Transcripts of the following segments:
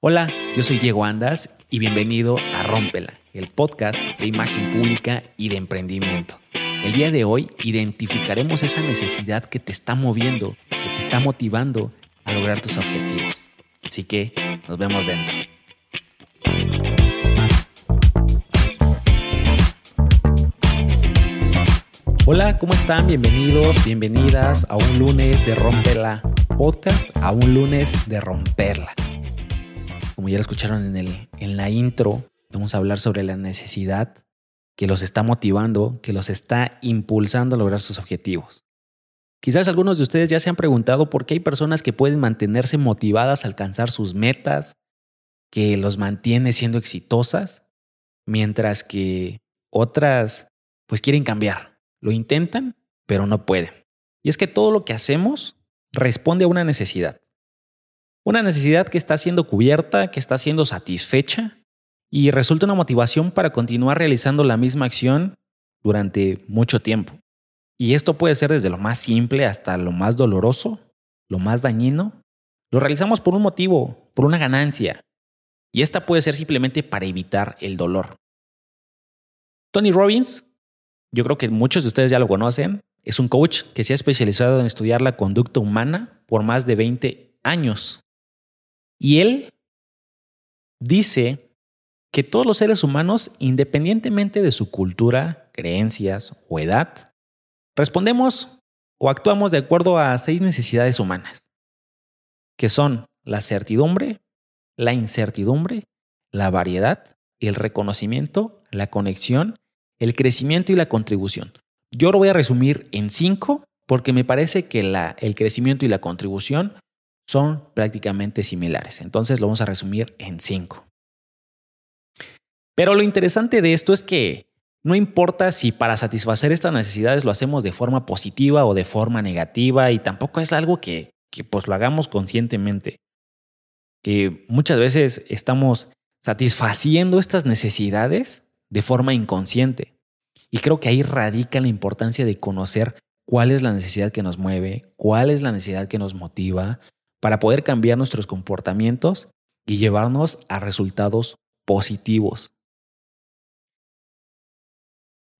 Hola, yo soy Diego Andas y bienvenido a Rómpela, el podcast de imagen pública y de emprendimiento. El día de hoy identificaremos esa necesidad que te está moviendo, que te está motivando a lograr tus objetivos. Así que nos vemos dentro. Hola, ¿cómo están? Bienvenidos, bienvenidas a un lunes de Rompela Podcast, a un lunes de Romperla. Como ya lo escucharon en, el, en la intro, vamos a hablar sobre la necesidad que los está motivando, que los está impulsando a lograr sus objetivos. Quizás algunos de ustedes ya se han preguntado por qué hay personas que pueden mantenerse motivadas a alcanzar sus metas, que los mantiene siendo exitosas, mientras que otras pues quieren cambiar lo intentan, pero no pueden. Y es que todo lo que hacemos responde a una necesidad. Una necesidad que está siendo cubierta, que está siendo satisfecha y resulta una motivación para continuar realizando la misma acción durante mucho tiempo. Y esto puede ser desde lo más simple hasta lo más doloroso, lo más dañino. Lo realizamos por un motivo, por una ganancia. Y esta puede ser simplemente para evitar el dolor. Tony Robbins yo creo que muchos de ustedes ya lo conocen. Es un coach que se ha especializado en estudiar la conducta humana por más de 20 años. Y él dice que todos los seres humanos, independientemente de su cultura, creencias o edad, respondemos o actuamos de acuerdo a seis necesidades humanas, que son la certidumbre, la incertidumbre, la variedad, el reconocimiento, la conexión el crecimiento y la contribución. Yo lo voy a resumir en cinco porque me parece que el crecimiento y la contribución son prácticamente similares. Entonces lo vamos a resumir en cinco. Pero lo interesante de esto es que no importa si para satisfacer estas necesidades lo hacemos de forma positiva o de forma negativa y tampoco es algo que, que pues lo hagamos conscientemente. Muchas veces estamos satisfaciendo estas necesidades de forma inconsciente. Y creo que ahí radica la importancia de conocer cuál es la necesidad que nos mueve, cuál es la necesidad que nos motiva, para poder cambiar nuestros comportamientos y llevarnos a resultados positivos.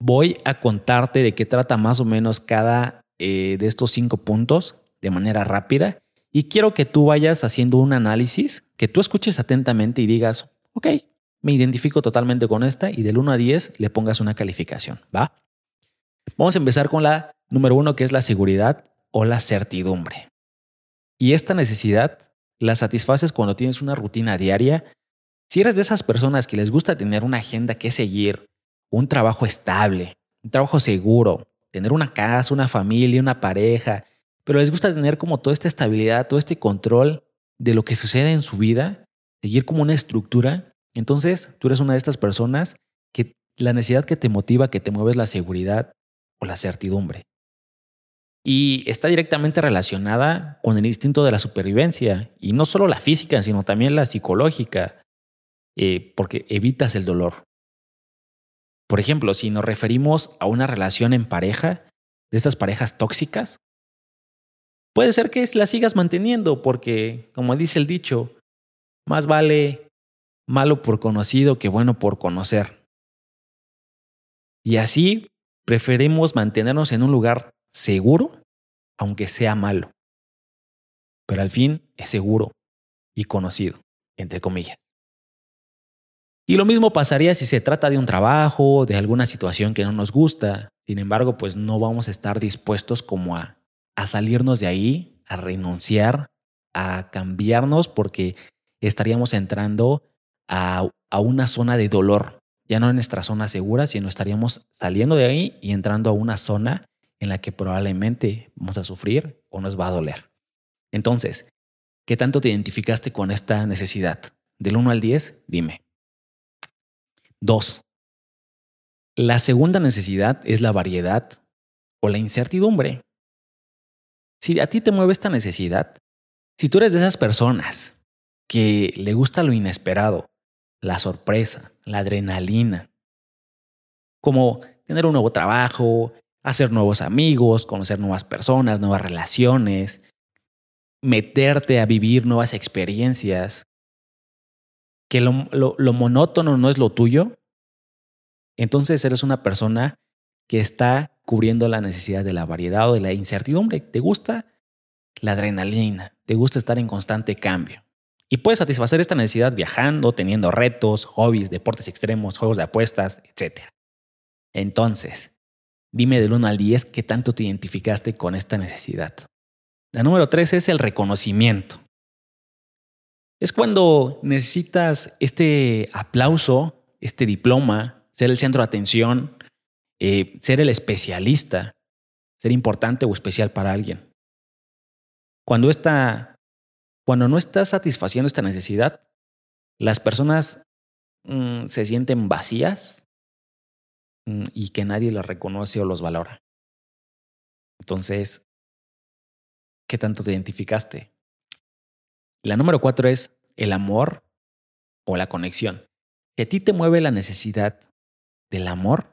Voy a contarte de qué trata más o menos cada eh, de estos cinco puntos de manera rápida y quiero que tú vayas haciendo un análisis, que tú escuches atentamente y digas, ok, me identifico totalmente con esta y del 1 a 10 le pongas una calificación, ¿va? Vamos a empezar con la número uno, que es la seguridad o la certidumbre. Y esta necesidad la satisfaces cuando tienes una rutina diaria. Si eres de esas personas que les gusta tener una agenda que seguir, un trabajo estable, un trabajo seguro, tener una casa, una familia, una pareja, pero les gusta tener como toda esta estabilidad, todo este control de lo que sucede en su vida, seguir como una estructura, entonces, tú eres una de estas personas que la necesidad que te motiva, que te mueve es la seguridad o la certidumbre. Y está directamente relacionada con el instinto de la supervivencia, y no solo la física, sino también la psicológica, eh, porque evitas el dolor. Por ejemplo, si nos referimos a una relación en pareja, de estas parejas tóxicas, puede ser que la sigas manteniendo, porque, como dice el dicho, más vale malo por conocido que bueno por conocer. Y así preferimos mantenernos en un lugar seguro, aunque sea malo. Pero al fin es seguro y conocido, entre comillas. Y lo mismo pasaría si se trata de un trabajo, de alguna situación que no nos gusta. Sin embargo, pues no vamos a estar dispuestos como a, a salirnos de ahí, a renunciar, a cambiarnos, porque estaríamos entrando a, una zona de dolor, ya no en nuestra zona segura, sino estaríamos saliendo de ahí y entrando a una zona en la que probablemente vamos a sufrir o nos va a doler. Entonces, ¿qué tanto te identificaste con esta necesidad? Del 1 al 10, dime. Dos. La segunda necesidad es la variedad o la incertidumbre. Si a ti te mueve esta necesidad, si tú eres de esas personas que le gusta lo inesperado, la sorpresa, la adrenalina. Como tener un nuevo trabajo, hacer nuevos amigos, conocer nuevas personas, nuevas relaciones, meterte a vivir nuevas experiencias. que lo, monótono no es lo tuyo, entonces eres una persona que está cubriendo la necesidad de la variedad o de la incertidumbre. ¿Te gusta la adrenalina? ¿Te gusta estar en constante cambio? Y puedes satisfacer esta necesidad viajando, teniendo retos, hobbies, deportes extremos, juegos de apuestas, etc. Entonces, dime del 1 al 10 qué tanto te identificaste con esta necesidad. La número 3 es el reconocimiento. Es cuando necesitas este aplauso, este diploma, ser el centro de atención, eh, ser el especialista, ser importante o especial para alguien. Cuando, cuando no estás satisfaciendo esta necesidad, las personas mm, se sienten vacías y que nadie las reconoce o los valora. Entonces, ¿qué tanto te identificaste? La número cuatro es el amor o la conexión. Si a ti te mueve la necesidad del amor,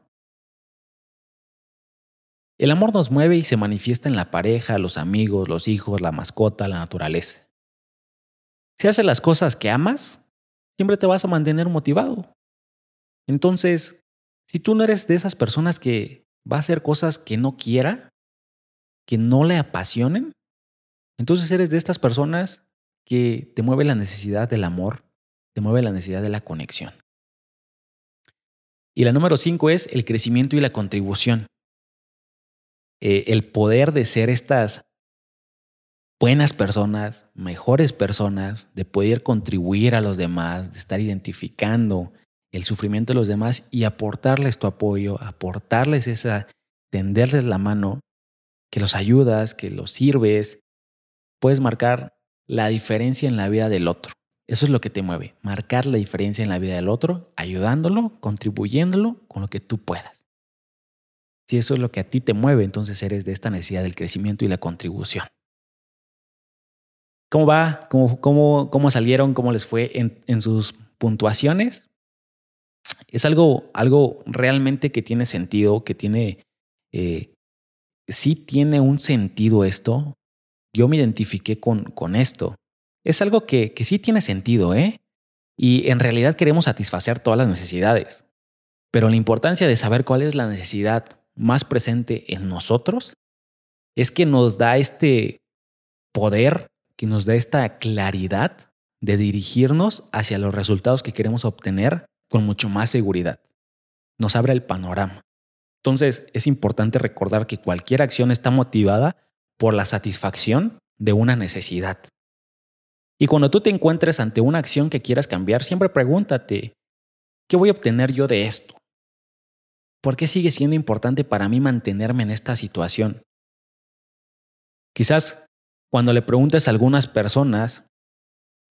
el amor nos mueve y se manifiesta en la pareja, los amigos, los hijos, la mascota, la naturaleza. Si haces las cosas que amas, siempre te vas a mantener motivado. Entonces, si tú no eres de esas personas que va a hacer cosas que no quiera, que no le apasionen, entonces eres de estas personas que te mueve la necesidad del amor, te mueve la necesidad de la conexión. Y la número cinco es el crecimiento y la contribución. Eh, el poder de ser estas buenas personas, mejores personas, de poder contribuir a los demás, de estar identificando el sufrimiento de los demás y aportarles tu apoyo, aportarles esa, tenderles la mano, que los ayudas, que los sirves, puedes marcar la diferencia en la vida del otro. Eso es lo que te mueve, marcar la diferencia en la vida del otro, ayudándolo, contribuyéndolo con lo que tú puedas. Si eso es lo que a ti te mueve, entonces eres de esta necesidad del crecimiento y la contribución. ¿Cómo va? ¿Cómo, cómo, cómo salieron? ¿Cómo les fue en, sus puntuaciones? Es algo, algo realmente que tiene sentido, que tiene, eh, sí tiene un sentido esto, yo me identifiqué con, con esto. Es algo que, que sí tiene sentido, ¿eh? Y en realidad queremos satisfacer todas las necesidades. Pero la importancia de saber cuál es la necesidad más presente en nosotros es que nos da este poder, que nos da esta claridad de dirigirnos hacia los resultados que queremos obtener con mucho más seguridad. Nos abre el panorama. Entonces es importante recordar que cualquier acción está motivada por la satisfacción de una necesidad. Y cuando tú te encuentres ante una acción que quieras cambiar, siempre pregúntate, ¿qué voy a obtener yo de esto? ¿Por qué sigue siendo importante para mí mantenerme en esta situación? Quizás cuando le preguntes a algunas personas,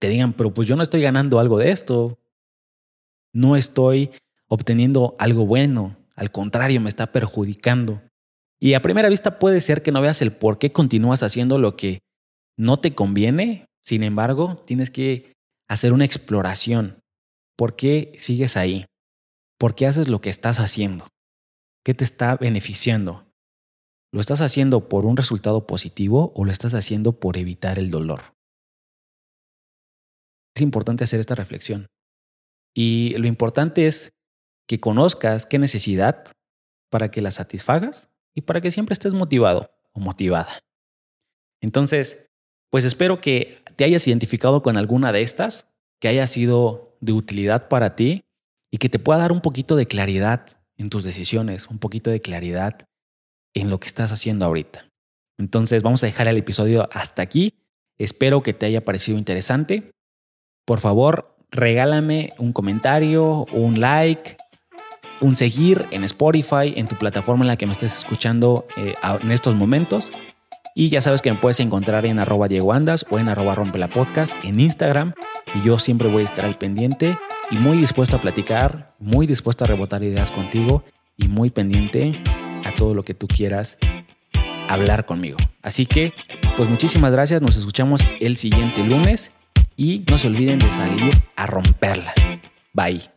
te digan, pero pues yo no estoy ganando algo de esto, no estoy obteniendo algo bueno, al contrario, me está perjudicando. Y a primera vista puede ser que no veas el por qué continúas haciendo lo que no te conviene. Sin embargo, tienes que hacer una exploración. ¿Por qué sigues ahí? ¿Por qué haces lo que estás haciendo? ¿Qué te está beneficiando? ¿Lo estás haciendo por un resultado positivo o lo estás haciendo por evitar el dolor? Es importante hacer esta reflexión. Y lo importante es que conozcas qué necesidad para que la satisfagas y para que siempre estés motivado o motivada. Entonces, pues espero que te hayas identificado con alguna de estas, que haya sido de utilidad para ti y que te pueda dar un poquito de claridad en tus decisiones, un poquito de claridad en lo que estás haciendo ahorita. Entonces vamos a dejar el episodio hasta aquí. Espero que te haya parecido interesante. Por favor, regálame un comentario, un like, un seguir en Spotify, en tu plataforma en la que me estés escuchando eh, en estos momentos. Y ya sabes que me puedes encontrar en arroba Diego Andas o en arroba Rompe Podcast en Instagram. Y yo siempre voy a estar al pendiente y muy dispuesto a platicar, muy dispuesto a rebotar ideas contigo y muy pendiente a todo lo que tú quieras hablar conmigo. Así que, pues muchísimas gracias. Nos escuchamos el siguiente lunes y no se olviden de salir a romperla. Bye.